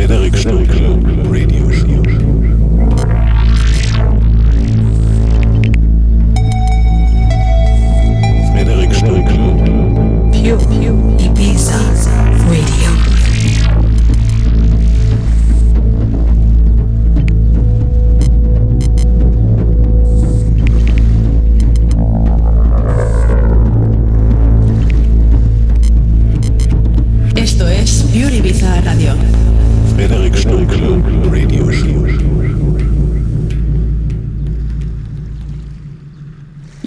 Frederik Stunkel Radio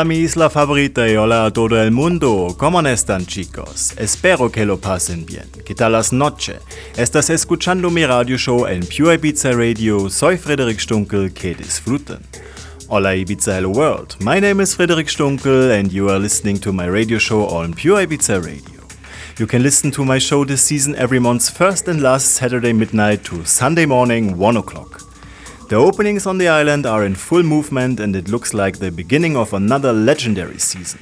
Hola mi isla favorita y hola a todo el mundo. ¿Cómo están chicos? Espero que lo pasen bien. ¿Qué tal las noches? Estás escuchando mi radio show en Pure Ibiza Radio. Soy Frederic Stunkel. Que disfruten. Hola Ibiza Hello World. My name is Frederic Stunkel and you are listening to my radio show on Pure Ibiza Radio. You can listen to my show this season every month's first and last Saturday midnight to Sunday morning 1 o'clock. The openings on the island are in full movement and it looks like the beginning of another legendary season.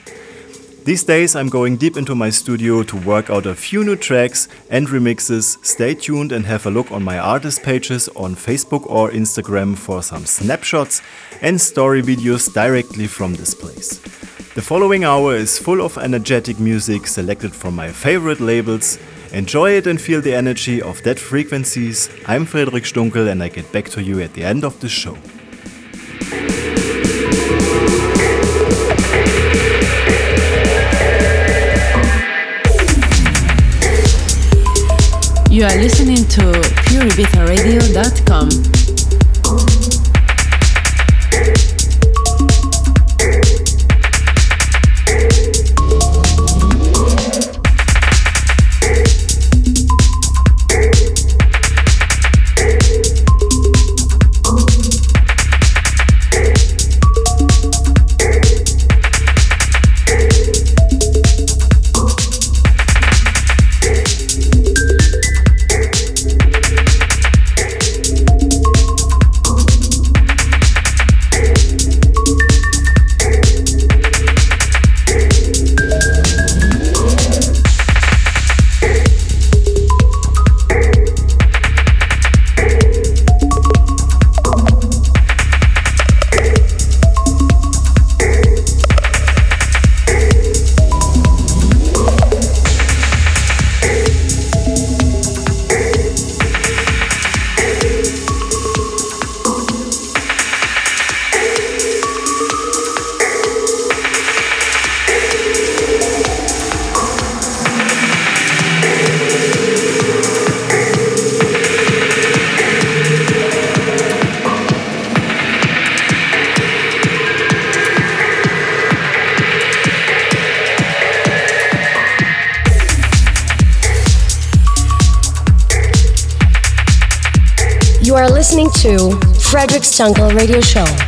These days I'm going deep into my studio to work out a few new tracks and remixes. Stay tuned and have a look on my artist pages on Facebook or Instagram for some snapshots and story videos directly from this place. The following hour is full of energetic music selected from my favorite labels. Enjoy it and feel the energy of that frequencies. I'm Frederic Stunkel and I get back to you at the end of the show. You are listening to pureibizaradio.com. to Frederic Stunkel Radio Show.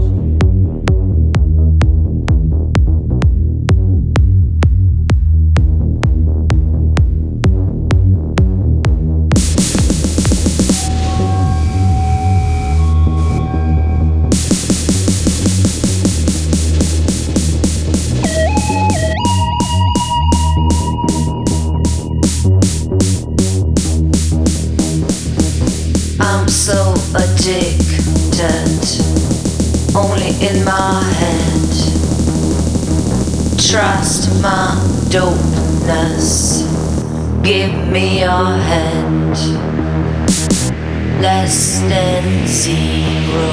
Trust my dopeness. Give me your hand. Less than zero.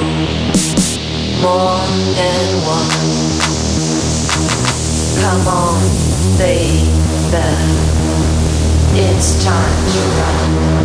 More than one. Come on, baby. It's time to run.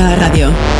Pure Ibiza Radio.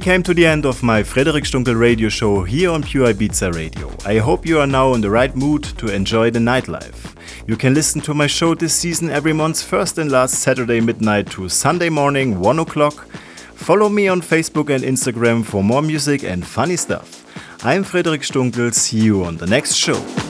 Came to the end of my Frederic Stunkel radio show here on Pure Ibiza Radio. I hope you are now in the right mood to enjoy the nightlife. You can listen to my show this season every month's first and last Saturday midnight to Sunday morning 1 o'clock. Follow me on Facebook and Instagram for more music and funny stuff. I'm Frederic Stunkel. See you on the next show.